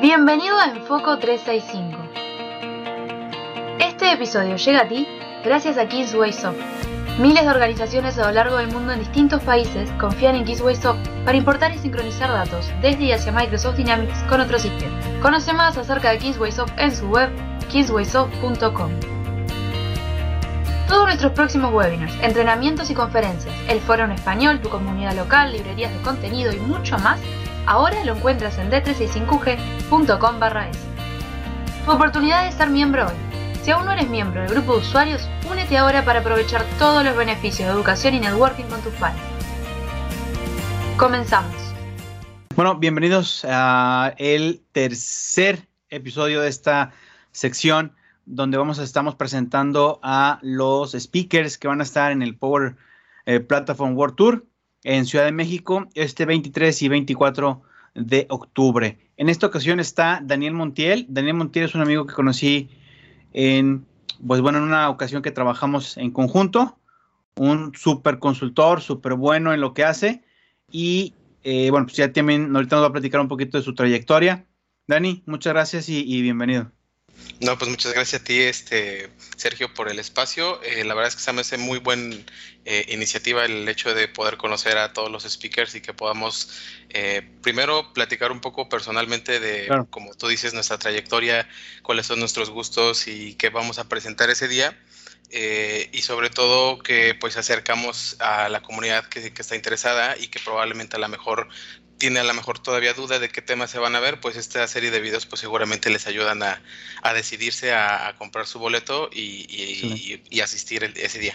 Bienvenido a Enfoco 365. Este episodio llega a ti gracias a KissWaySoft. Miles de organizaciones a lo largo del mundo en distintos países confían en KissWaySoft para importar y sincronizar datos desde y hacia Microsoft Dynamics con otros sistemas. Conoce más acerca de KissWaySoft en su web kisswaysoft.com. Todos nuestros próximos webinars, entrenamientos y conferencias, el foro en español, tu comunidad local, librerías de contenido y mucho más, ahora lo encuentras en d365g.com es. Tu oportunidad de ser miembro hoy. Si aún no eres miembro del grupo de usuarios, únete ahora para aprovechar todos los beneficios de educación y networking con tus pares. Comenzamos. Bueno, bienvenidos a el tercer episodio de esta sección donde vamos estamos presentando a los speakers que van a estar en el Power eh, Platform World Tour en Ciudad de México este 23 y 24 de octubre. En esta ocasión está Daniel Montiel. Daniel Montiel es un amigo que conocí en, pues bueno, en una ocasión que trabajamos en conjunto. Un súper consultor, súper bueno en lo que hace. Y eh, bueno, pues ya también ahorita nos va a platicar un poquito de su trayectoria. Dani, muchas gracias y bienvenido. No, pues muchas gracias a ti, este Sergio, por el espacio. Eh, la verdad es que se me hace muy buena eh, iniciativa el hecho de poder conocer a todos los speakers y que podamos eh, primero platicar un poco personalmente de, como tú dices, nuestra trayectoria, cuáles son nuestros gustos y qué vamos a presentar ese día. y sobre todo que pues acercamos a la comunidad que, que, está interesada y que probablemente a lo mejor tiene a lo mejor todavía duda de qué temas se van a ver, pues esta serie de videos pues seguramente les ayudan a, decidirse a, comprar su boleto y, asistir ese día.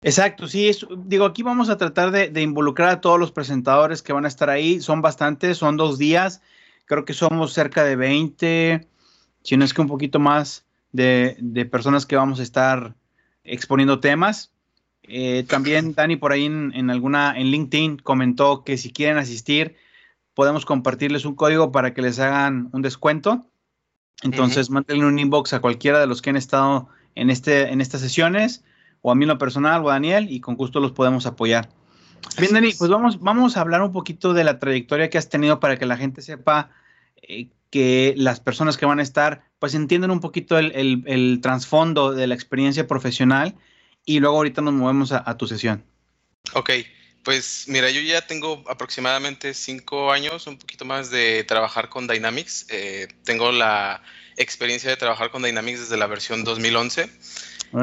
Exacto, sí, digo, aquí vamos a tratar de, involucrar a todos los presentadores que van a estar ahí, son bastantes, son dos días, creo que somos cerca de 20, si no es que un poquito más de, personas que vamos a estar exponiendo temas. Eh, también Dani por ahí en, alguna, en LinkedIn comentó que si quieren asistir, podemos compartirles un código para que les hagan un descuento. Entonces, uh un inbox a cualquiera de los que han estado en, este, en estas sesiones, o a mí en lo personal, o a Daniel, y con gusto los podemos apoyar. Bien, Dani, pues vamos, vamos a hablar un poquito de la trayectoria que has tenido para que la gente sepa eh, que las personas que van a estar, pues entiendan un poquito el, el trasfondo de la experiencia profesional y luego ahorita nos movemos a, tu sesión. Ok, pues mira, yo ya tengo aproximadamente cinco años, un poquito más de trabajar con Dynamics. Eh, tengo la experiencia de trabajar con Dynamics desde la versión 2011.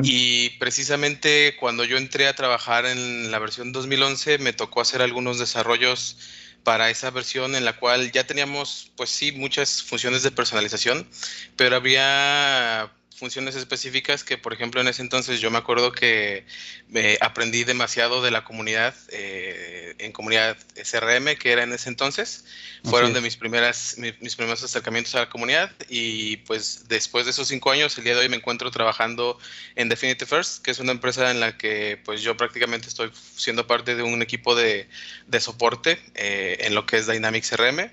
Y precisamente cuando yo entré a trabajar en la versión 2011 me tocó hacer algunos desarrollos para esa versión en la cual ya teníamos, pues sí, muchas funciones de personalización, pero había funciones específicas que, por ejemplo, en ese entonces yo me acuerdo que eh, aprendí demasiado de la comunidad, eh, en comunidad SRM, que era en ese entonces. Fueron de mis, primeras, mis, primeros acercamientos a la comunidad y pues después de esos cinco años, el día de hoy me encuentro trabajando en Definitive First, que es una empresa en la que pues yo prácticamente estoy siendo parte de un equipo de, de soporte eh, en lo que es Dynamics CRM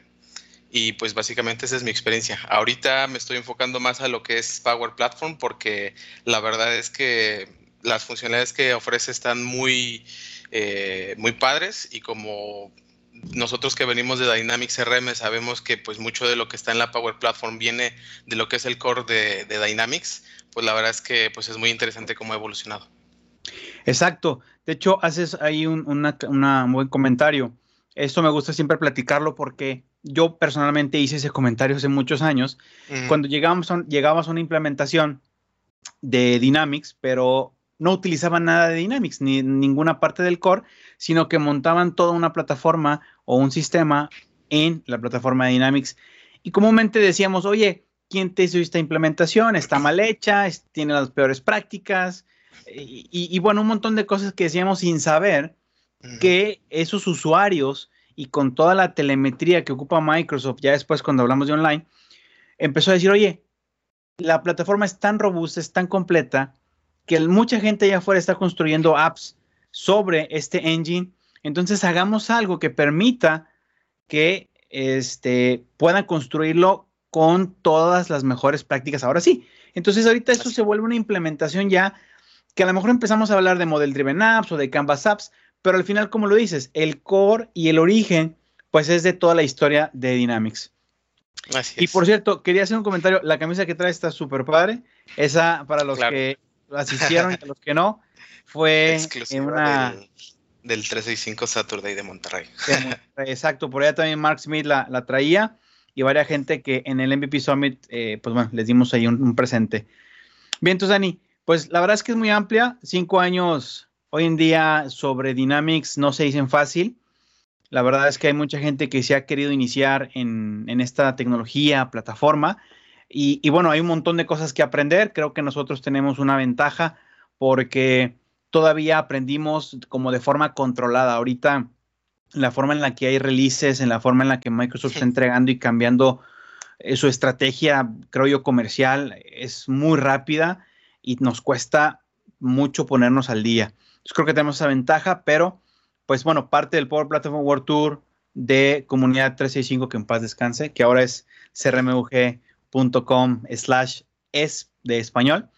y pues básicamente esa es mi experiencia. Ahorita me estoy enfocando más a lo que es Power Platform porque la verdad es que las funcionalidades que ofrece están muy, eh, muy padres y como nosotros que venimos de Dynamics CRM sabemos que pues mucho de lo que está en la Power Platform viene de lo que es el core de, Dynamics, pues la verdad es que pues es muy interesante cómo ha evolucionado. Exacto. De hecho, haces ahí un buen comentario. Esto me gusta siempre platicarlo porque yo personalmente hice ese comentario hace muchos años, cuando llegamos a, llegabas a una implementación de Dynamics, pero no utilizaban nada de Dynamics, ni ninguna parte del core, sino que montaban toda una plataforma o un sistema en la plataforma de Dynamics. Y comúnmente decíamos, oye, ¿quién te hizo esta implementación? Está mal hecha, tiene las peores prácticas. Y, bueno, un montón de cosas que decíamos sin saber que esos usuarios y con toda la telemetría que ocupa Microsoft, ya después cuando hablamos de online, empezó a decir, oye, la plataforma es tan robusta, es tan completa, que mucha gente allá afuera está construyendo apps sobre este engine. Entonces hagamos algo que permita que este, puedan construirlo con todas las mejores prácticas. Ahora sí. Entonces ahorita esto se vuelve una implementación ya que a lo mejor empezamos a hablar de Model Driven Apps o de Canvas Apps, pero al final, como lo dices, el core y el origen, pues es de toda la historia de Dynamics. y por cierto, quería hacer un comentario. La camisa que trae está súper padre. Esa, para los que asistieron y los que no, fue en una... Del, 365 Saturday de Monterrey. Exacto, por allá también Mark Smith la, la, traía y varias gente que en el MVP Summit, eh, pues bueno, les dimos ahí un, presente. Bien, entonces Dani, pues la verdad es que es muy amplia. Cinco años hoy en día sobre Dynamics no se dicen fácil. La verdad es que hay mucha gente que se ha querido iniciar en, en esta tecnología, plataforma. Y, y, bueno, hay un montón de cosas que aprender. Creo que nosotros tenemos una ventaja porque todavía aprendimos como de forma controlada. Ahorita la forma en la que hay releases, en la forma en la que Microsoft está entregando y cambiando eh, su estrategia, creo yo, comercial, es muy rápida y nos cuesta mucho ponernos al día. Yo creo que tenemos esa ventaja, pero pues bueno, parte del Power Platform World Tour de Comunidad 365, que en paz descanse, que ahora es crmug.com slash es de español.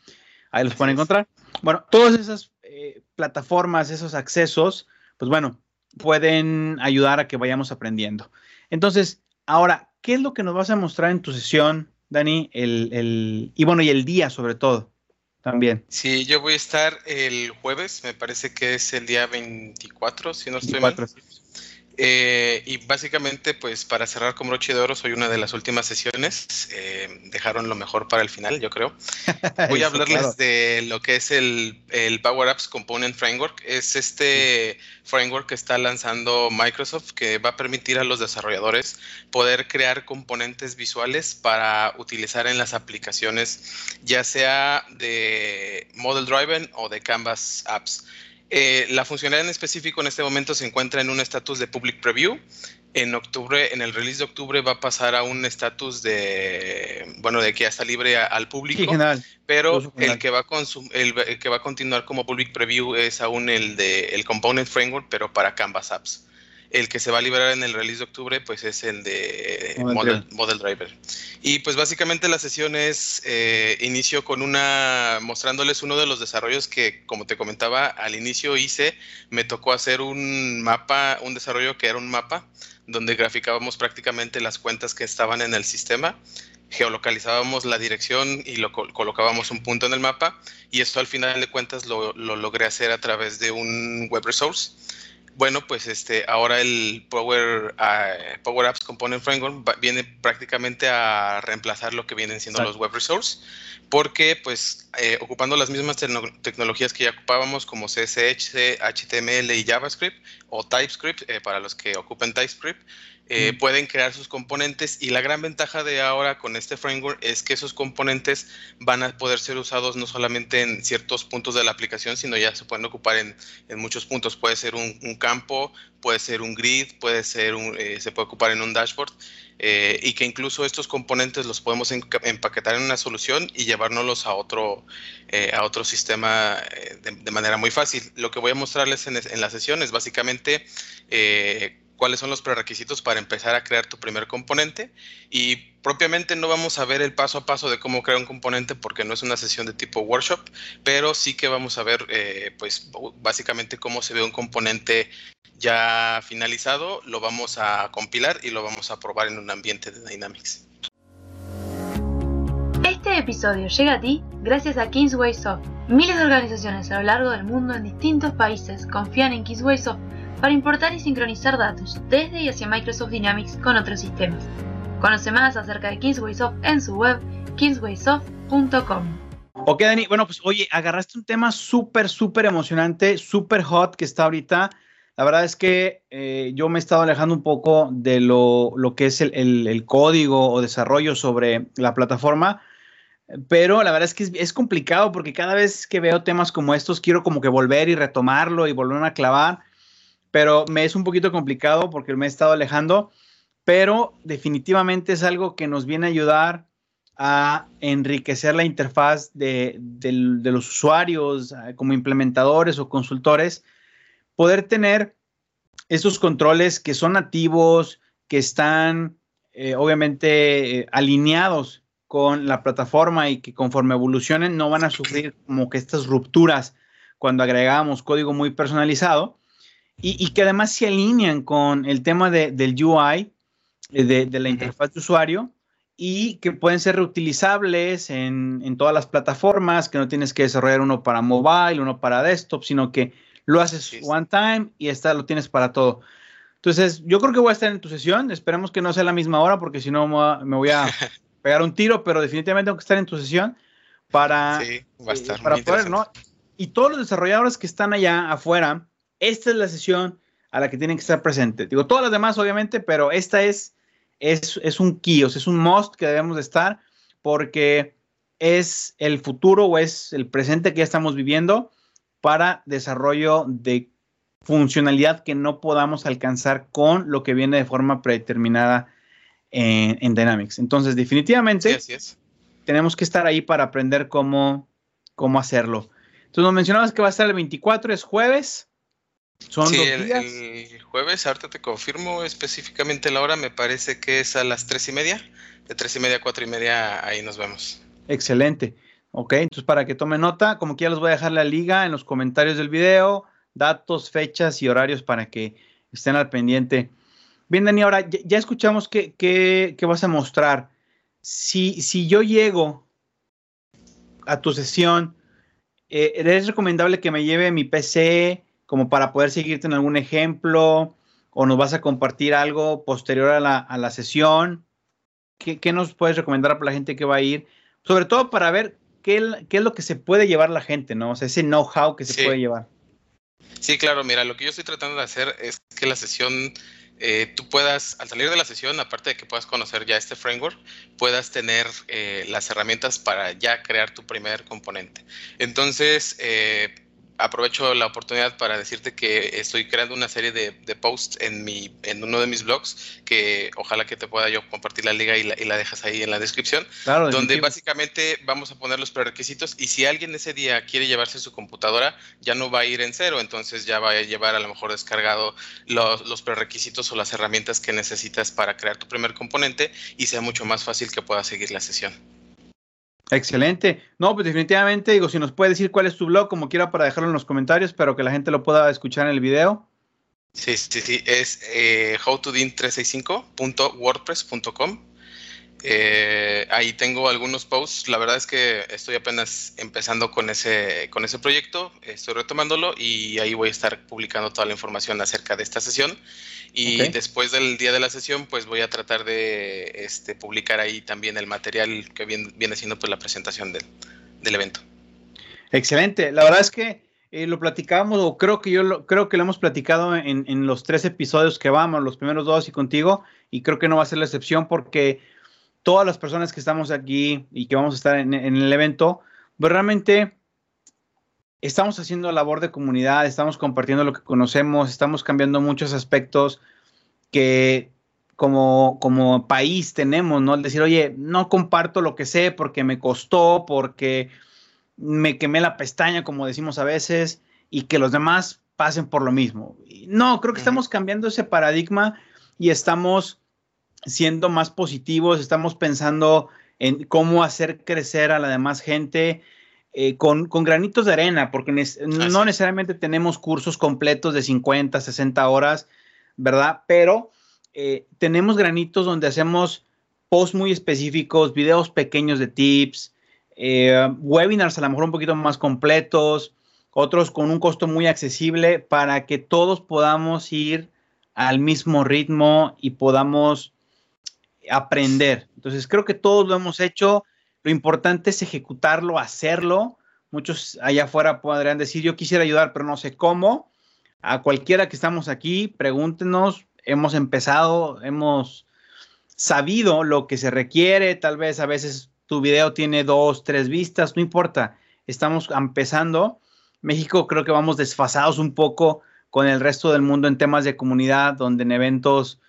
Ahí los pueden encontrar. Bueno, todas esas eh, plataformas, esos accesos, pues bueno, pueden ayudar a que vayamos aprendiendo. Entonces, ahora, ¿qué es lo que nos vas a mostrar en tu sesión, Dani? El, y bueno, y el día sobre todo también. Sí, yo voy a estar el jueves, me parece que es el día 24, si no estoy mal. Eh, y básicamente, pues para cerrar con broche de oro, soy una de las últimas sesiones. Eh, dejaron lo mejor para el final, yo creo. Voy a hablarles de lo que es el, el, Power Apps Component Framework. Es este framework que está lanzando Microsoft que va a permitir a los desarrolladores poder crear componentes visuales para utilizar en las aplicaciones, ya sea de Model Driven o de Canvas Apps. Eh, la funcionalidad en específico en este momento se encuentra en un estatus de public preview. En octubre, en el release de octubre va a pasar a un estatus de, bueno, de que ya está libre al público. pero el que, va a el, que va a continuar como public preview es aún el de el component framework, pero para Canvas apps. El que se va a liberar en el release de octubre, pues es el de Model, Driver. Y pues básicamente la sesión es eh, inicio con una, mostrándoles uno de los desarrollos que, como te comentaba, al inicio hice, me tocó hacer un mapa, un desarrollo que era un mapa, donde graficábamos prácticamente las cuentas que estaban en el sistema geolocalizábamos la dirección y lo colocábamos un punto en el mapa y esto al final de cuentas lo, lo, logré hacer a través de un web resource bueno, pues este, ahora el Power, uh, Power Apps Component Framework viene prácticamente a reemplazar lo que vienen siendo los web resources, porque pues eh, ocupando las mismas tecnologías que ya ocupábamos como CSS, HTML y JavaScript o TypeScript eh, para los que ocupen TypeScript, eh, pueden crear sus componentes y la gran ventaja de ahora con este framework es que esos componentes van a poder ser usados no solamente en ciertos puntos de la aplicación, sino ya se pueden ocupar en, muchos puntos. Puede ser un, campo, puede ser un grid, puede ser un, eh, se puede ocupar en un dashboard eh, y que incluso estos componentes los podemos empaquetar en una solución y llevárnoslos a otro, a otro sistema de, manera muy fácil. Lo que voy a mostrarles en, en la sesión es básicamente cuáles son los prerequisitos para empezar a crear tu primer componente y propiamente no vamos a ver el paso a paso de cómo crear un componente porque no es una sesión de tipo workshop, pero sí que vamos a ver eh, pues básicamente cómo se ve un componente ya finalizado, lo vamos a compilar y lo vamos a probar en un ambiente de Dynamics. Este episodio llega a ti gracias a Kingsway Soft. Miles de organizaciones a lo largo del mundo en distintos países confían en Kingsway Soft para importar y sincronizar datos desde y hacia Microsoft Dynamics con otros sistemas. Conoce más acerca de Kingswaysoft en su web kingswaysoft.com. Ok, Dani, bueno, pues oye, agarraste un tema súper, súper emocionante, súper hot que está ahorita. La verdad es que eh, yo me he estado alejando un poco de lo, que es el, código o desarrollo sobre la plataforma, pero la verdad es que es, es, complicado porque cada vez que veo temas como estos quiero como que volver y retomarlo y volver a clavar pero me es un poquito complicado porque me he estado alejando, pero definitivamente es algo que nos viene a ayudar a enriquecer la interfaz de, los usuarios eh, como implementadores o consultores, poder tener esos controles que son nativos, que están eh, obviamente eh, alineados con la plataforma y que conforme evolucionen no van a sufrir como que estas rupturas cuando agregamos código muy personalizado y, que además se alinean con el tema del UI, eh, de, la interfaz de usuario, y que pueden ser reutilizables en, todas las plataformas, que no tienes que desarrollar uno para mobile, uno para desktop, sino que lo haces one time y esta lo tienes para todo. Entonces, yo creo que voy a estar en tu sesión. Esperemos que no sea la misma hora, porque si no me voy a pegar un tiro, pero definitivamente tengo que estar en tu sesión para, sí, va a eh, estar para poder, ¿no? Y todos los desarrolladores que están allá afuera, esta es la sesión a la que tienen que estar presentes. Digo, todas las demás, obviamente, pero esta es, es, es un key, o sea, es un must que debemos de estar porque es el futuro o es el presente que ya estamos viviendo para desarrollo de funcionalidad que no podamos alcanzar con lo que viene de forma predeterminada en, Dynamics. Entonces, definitivamente, tenemos que estar ahí para aprender cómo, cómo hacerlo. Entonces, nos mencionabas que va a estar el 24, es jueves. Son sí, el, el, jueves, ahorita te confirmo específicamente la hora, me parece que es a las tres y media. De tres y media a cuatro y media, ahí nos vemos. Excelente. Ok, entonces para que tome nota, como que ya les voy a dejar la liga en los comentarios del video datos, fechas y horarios para que estén al pendiente. Bien, Dani, ahora ya, escuchamos qué, vas a mostrar. Si, si yo llego a tu sesión, eh, ¿es recomendable que me lleve mi PC como para poder seguirte en algún ejemplo? ¿O nos vas a compartir algo posterior a la, sesión? ¿Qué, nos puedes recomendar para la gente que va a ir? Sobre todo para ver qué, es lo que se puede llevar la gente, ¿no? O sea, ese know-how que se puede llevar. Sí, claro, mira, lo que yo estoy tratando de hacer es que la sesión, eh, tú puedas, al salir de la sesión, aparte de que puedas conocer ya este framework, puedas tener eh, las herramientas para ya crear tu primer componente. Entonces, eh, aprovecho la oportunidad para decirte que estoy creando una serie de, posts en, mi, en uno de mis blogs que ojalá que te pueda yo compartir la liga y la, dejas ahí en la descripción, donde básicamente vamos a poner los prerequisitos y si alguien ese día quiere llevarse su computadora, ya no va a ir en cero, entonces ya va a llevar a lo mejor descargado los, los prerequisitos o las herramientas que necesitas para crear tu primer componente y sea mucho más fácil que puedas seguir la sesión. Excelente. No, pues definitivamente, digo, si nos puede decir cuál es tu blog, como quiera, para dejarlo en los comentarios, pero que la gente lo pueda escuchar en el video. Sí, sí, sí. Es eh, howtodin365.wordpress.com. Eh, ahí tengo algunos posts. La verdad es que estoy apenas empezando con ese, con ese proyecto. Estoy retomándolo y ahí voy a estar publicando toda la información acerca de esta sesión. Y después del día de la sesión, pues voy a tratar de este, publicar ahí también el material que viene, viene siendo pues, la presentación del, evento. Excelente. La verdad es que eh, lo platicamos, o creo que yo lo, creo que lo hemos platicado en, en los tres episodios que vamos, los primeros dos y contigo, y creo que no va a ser la excepción porque todas las personas que estamos aquí y que vamos a estar en, el evento, pues realmente estamos haciendo labor de comunidad, estamos compartiendo lo que conocemos, estamos cambiando muchos aspectos que como, como país tenemos, ¿no? El decir, oye, no comparto lo que sé porque me costó, porque me quemé la pestaña, como decimos a veces, y que los demás pasen por lo mismo. No, creo que estamos cambiando ese paradigma y estamos siendo más positivos, estamos pensando en cómo hacer crecer a la demás gente eh, con, granitos de arena, porque no necesariamente tenemos cursos completos de 50, 60 horas, ¿verdad? Pero eh, tenemos granitos donde hacemos posts muy específicos, videos pequeños de tips, eh, webinars a lo mejor un poquito más completos, otros con un costo muy accesible para que todos podamos ir al mismo ritmo y podamos aprender. Entonces, creo que todos lo hemos hecho. Lo importante es ejecutarlo, hacerlo. Muchos allá afuera podrían decir, yo quisiera ayudar, pero no sé cómo. A cualquiera que estamos aquí, pregúntenos. Hemos empezado, hemos sabido lo que se requiere. Tal vez a veces tu video tiene dos, tres vistas, no importa. Estamos empezando. México creo que vamos desfasados un poco con el resto del mundo en temas de comunidad, donde en eventos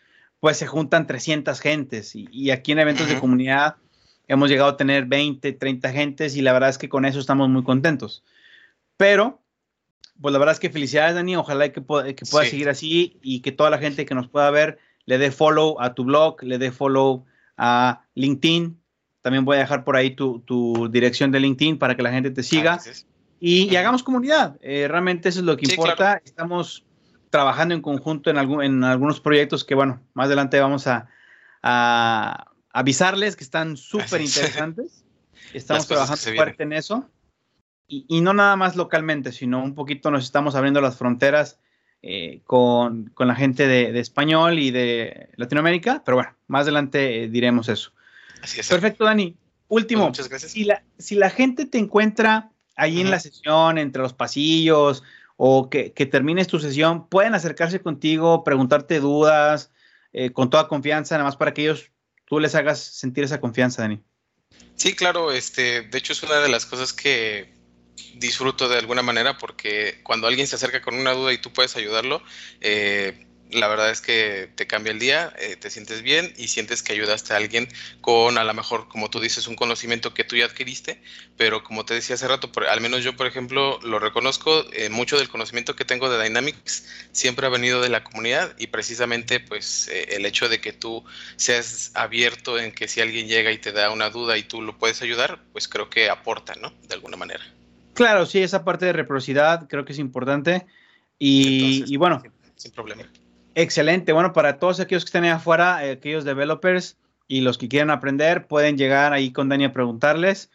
pues se juntan 300 gentes y, aquí en eventos de comunidad hemos llegado a tener 20, 30 gentes y la verdad es que con eso estamos muy contentos. Pero, pues la verdad es que felicidades, Dani. Ojalá que, que pueda seguir así y que toda la gente que nos pueda ver le dé follow a tu blog, le dé follow a LinkedIn. También voy a dejar por ahí tu, dirección de LinkedIn para que la gente te siga. y, hagamos comunidad. Eh, realmente eso es lo que importa. Estamos trabajando en conjunto en, algún, en algunos proyectos que, bueno, más adelante vamos a, avisarles que están súper interesantes. Estamos trabajando fuerte en eso. Y, no nada más localmente, sino un poquito nos estamos abriendo las fronteras eh, con, la gente de, español y de Latinoamérica. Pero bueno, más adelante eh, diremos eso. Así es. Perfecto, Dani. Último, pues muchas gracias. Si, la, si la gente te encuentra ahí en la sesión, entre los pasillos, o que, termines tu sesión, pueden acercarse contigo, preguntarte dudas, eh, con toda confianza, nada más para que ellos, tú les hagas sentir esa confianza, Dani. Sí, claro, este, de hecho es una de las cosas que disfruto de alguna manera porque cuando alguien se acerca con una duda y tú puedes ayudarlo, eh, la verdad es que te cambia el día, eh, te sientes bien y sientes que ayudaste a alguien con a lo mejor, como tú dices, un conocimiento que tú ya adquiriste, pero como te decía hace rato, al menos yo, por ejemplo, lo reconozco, eh, mucho del conocimiento que tengo de Dynamics siempre ha venido de la comunidad y precisamente pues eh, el hecho de que tú seas abierto en que si alguien llega y te da una duda y tú lo puedes ayudar, pues creo que aporta, ¿no? De alguna manera. Claro, sí, esa parte de reciprocidad creo que es importante y, y bueno. Sin problema. Excelente. Bueno, para todos aquellos que estén ahí afuera, eh, aquellos developers y los que quieran aprender, pueden llegar ahí con Dani a preguntarles.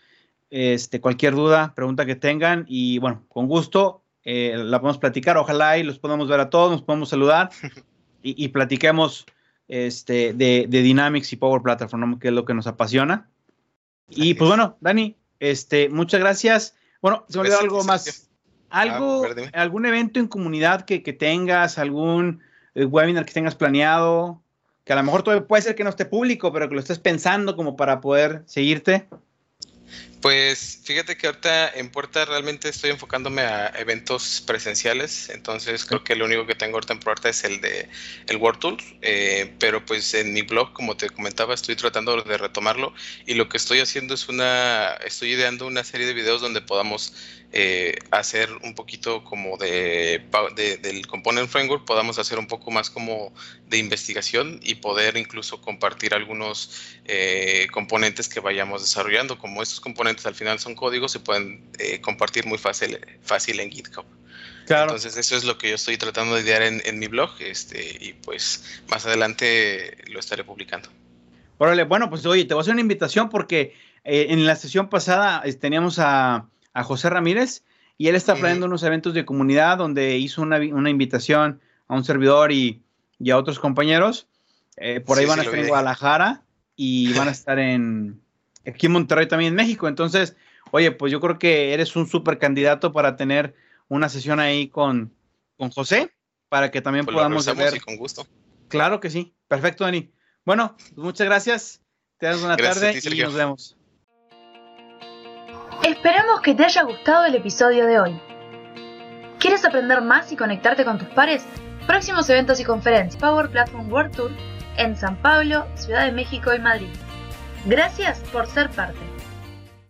Este, cualquier duda, pregunta que tengan y bueno, con gusto eh, la podemos platicar. Ojalá y los podamos ver a todos, nos podemos saludar y, platiquemos este, de, Dynamics y Power Platform, que es lo que nos apasiona. Y pues bueno, Dani, este, muchas gracias. Bueno, se me olvidó algo más. ¿Algo, ah, algún evento en comunidad que, que tengas, algún webinar que tengas planeado, que a lo mejor puede ser que no esté público, pero que lo estés pensando como para poder seguirte? Pues fíjate que ahorita en Puerta realmente estoy enfocándome a eventos presenciales, entonces creo que lo único que tengo ahorita en Puerta es el de el World Tour, eh, pero pues en mi blog, como te comentaba, estoy tratando de retomarlo y lo que estoy haciendo es una, estoy ideando una serie de videos donde podamos eh, hacer un poquito como de, del Component Framework, podamos hacer un poco más como de investigación y poder incluso compartir algunos eh, componentes que vayamos desarrollando. Como estos componentes al final son códigos, se pueden eh, compartir muy fácil, fácil en GitHub. Entonces eso es lo que yo estoy tratando de idear en, en mi blog este, y pues más adelante lo estaré publicando. Órale, bueno, pues oye, te voy a hacer una invitación porque en la sesión pasada teníamos a a José Ramírez y él está planeando unos eventos de comunidad donde hizo una, invitación a un servidor y, a otros compañeros. Eh, por ahí van a estar en Guadalajara y van a estar en aquí en Monterrey también en México. Entonces, oye, pues yo creo que eres un súper candidato para tener una sesión ahí con, con José para que también pues podamos ver. con gusto. Claro que sí. Perfecto, Dani. Bueno, pues muchas gracias. Te das buena tarde y nos vemos. Esperamos que te haya gustado el episodio de hoy. ¿Quieres aprender más y conectarte con tus pares? Próximos eventos y conferencias Power Platform World Tour en San Pablo, Ciudad de México y Madrid. Gracias por ser parte.